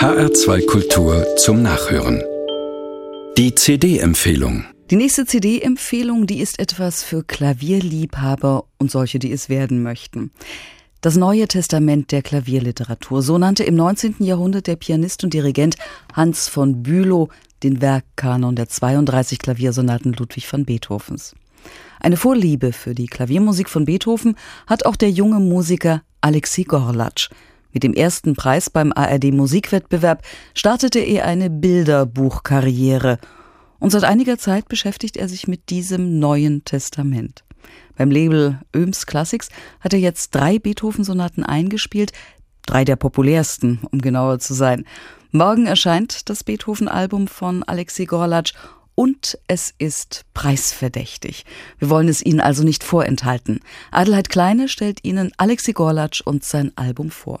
HR2 Kultur zum Nachhören. Die CD-Empfehlung. Die nächste CD-Empfehlung, die ist etwas für Klavierliebhaber und solche, die es werden möchten. Das Neue Testament der Klavierliteratur, so nannte im 19. Jahrhundert der Pianist und Dirigent Hans von Bülow den Werkkanon der 32 Klaviersonaten Ludwig van Beethovens. Eine Vorliebe für die Klaviermusik von Beethoven hat auch der junge Musiker Alexei Gorlatsch. Mit dem ersten Preis beim ARD Musikwettbewerb startete er eine Bilderbuchkarriere und seit einiger Zeit beschäftigt er sich mit diesem neuen Testament. Beim Label Öms Classics hat er jetzt drei Beethoven-Sonaten eingespielt, drei der populärsten, um genauer zu sein. Morgen erscheint das Beethoven-Album von Alexei Gorlatsch und es ist preisverdächtig. Wir wollen es Ihnen also nicht vorenthalten. Adelheid Kleine stellt Ihnen Alexei Gorlatsch und sein Album vor.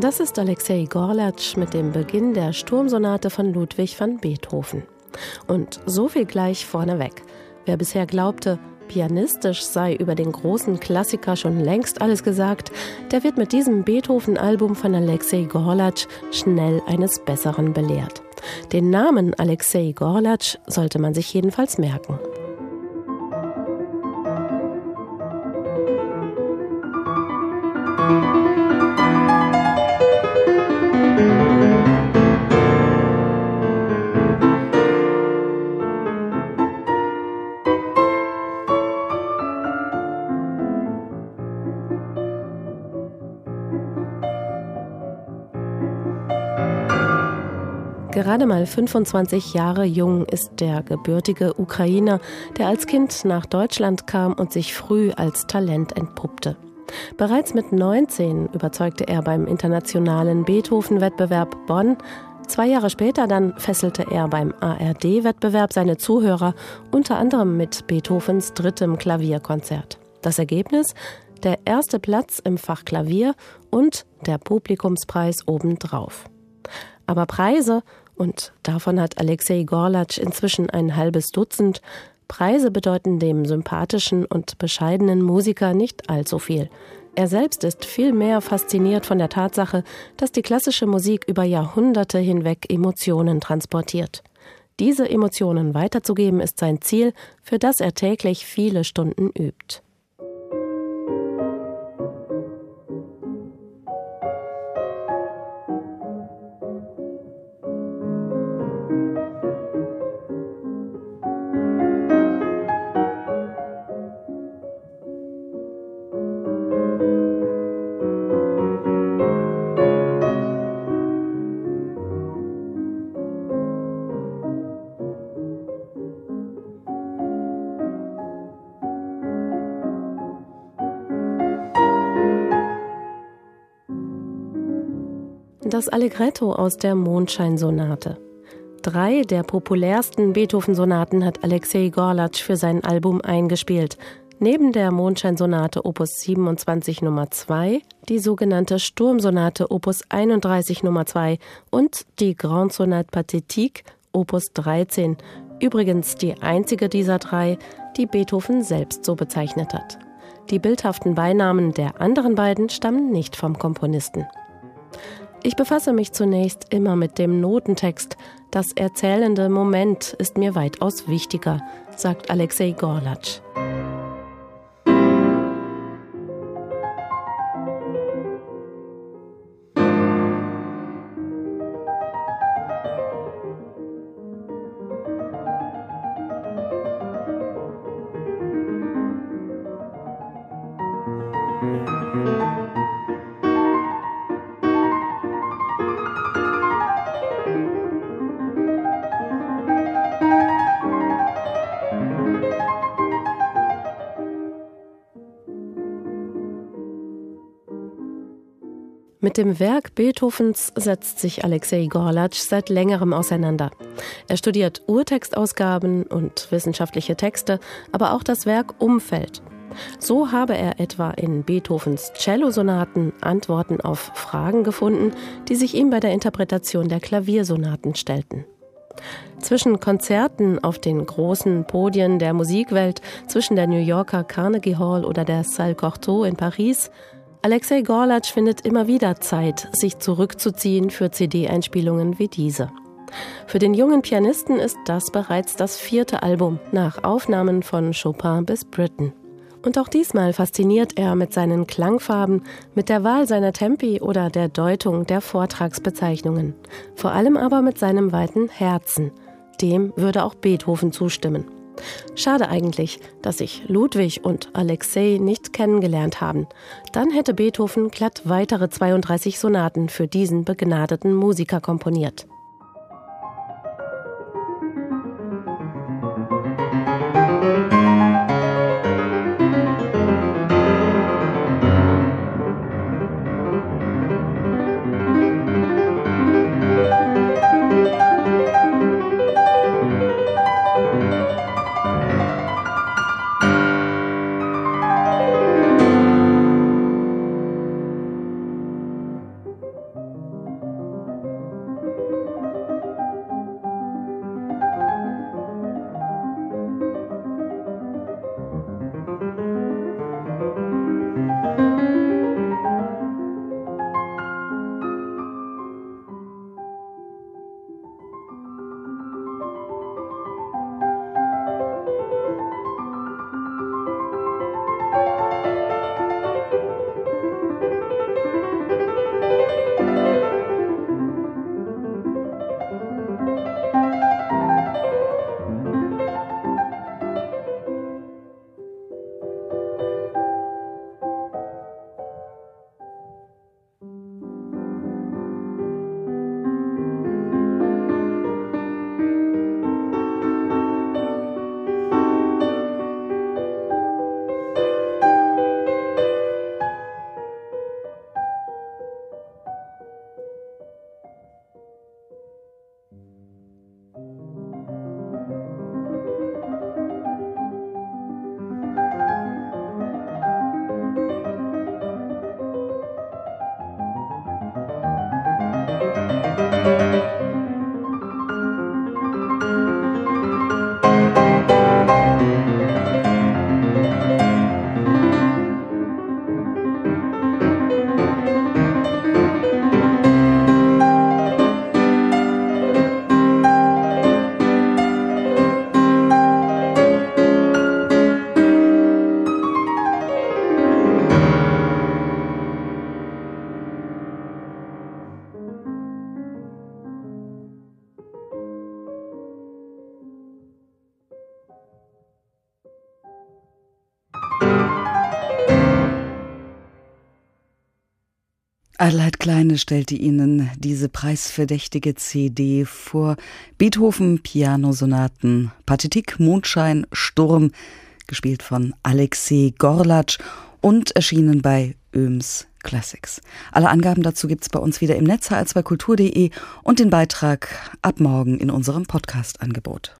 Das ist Alexei Gorlatsch mit dem Beginn der Sturmsonate von Ludwig van Beethoven. Und so viel gleich vorneweg. Wer bisher glaubte, pianistisch sei über den großen Klassiker schon längst alles gesagt, der wird mit diesem Beethoven-Album von Alexei Gorlatsch schnell eines Besseren belehrt. Den Namen Alexei Gorlatsch sollte man sich jedenfalls merken. Gerade mal 25 Jahre jung ist der gebürtige Ukrainer, der als Kind nach Deutschland kam und sich früh als Talent entpuppte. Bereits mit 19 überzeugte er beim internationalen Beethoven-Wettbewerb Bonn. Zwei Jahre später dann fesselte er beim ARD-Wettbewerb seine Zuhörer, unter anderem mit Beethovens drittem Klavierkonzert. Das Ergebnis? Der erste Platz im Fach Klavier und der Publikumspreis obendrauf. Aber Preise und davon hat Alexei Gorlatsch inzwischen ein halbes Dutzend. Preise bedeuten dem sympathischen und bescheidenen Musiker nicht allzu viel. Er selbst ist vielmehr fasziniert von der Tatsache, dass die klassische Musik über Jahrhunderte hinweg Emotionen transportiert. Diese Emotionen weiterzugeben ist sein Ziel, für das er täglich viele Stunden übt. Das Allegretto aus der Mondscheinsonate. Drei der populärsten Beethoven-Sonaten hat Alexei Gorlatsch für sein Album eingespielt. Neben der Mondscheinsonate Opus 27 Nummer 2, die sogenannte Sturmsonate Opus 31 Nummer 2 und die Grande Sonate Pathétique Opus 13, übrigens die einzige dieser drei, die Beethoven selbst so bezeichnet hat. Die bildhaften Beinamen der anderen beiden stammen nicht vom Komponisten. Ich befasse mich zunächst immer mit dem Notentext. Das erzählende Moment ist mir weitaus wichtiger, sagt Alexei Gorlatsch. Mit dem Werk Beethovens setzt sich Alexei Gorlatsch seit längerem auseinander. Er studiert Urtextausgaben und wissenschaftliche Texte, aber auch das Werk Umfeld. So habe er etwa in Beethovens Cellosonaten Antworten auf Fragen gefunden, die sich ihm bei der Interpretation der Klaviersonaten stellten. Zwischen Konzerten auf den großen Podien der Musikwelt, zwischen der New Yorker Carnegie Hall oder der Salle Cortot in Paris, Alexei Gorlatsch findet immer wieder Zeit, sich zurückzuziehen für CD-Einspielungen wie diese. Für den jungen Pianisten ist das bereits das vierte Album nach Aufnahmen von Chopin bis Britten. Und auch diesmal fasziniert er mit seinen Klangfarben, mit der Wahl seiner Tempi oder der Deutung der Vortragsbezeichnungen. Vor allem aber mit seinem weiten Herzen. Dem würde auch Beethoven zustimmen. Schade eigentlich, dass sich Ludwig und Alexei nicht kennengelernt haben. Dann hätte Beethoven glatt weitere 32 Sonaten für diesen begnadeten Musiker komponiert. Adelheid Kleine stellte Ihnen diese preisverdächtige CD vor. Beethoven Pianosonaten, Partitik, Mondschein, Sturm, gespielt von Alexei Gorlatsch und erschienen bei Öms Classics. Alle Angaben dazu gibt's bei uns wieder im Netz hl2kultur.de und den Beitrag ab morgen in unserem Podcast-Angebot.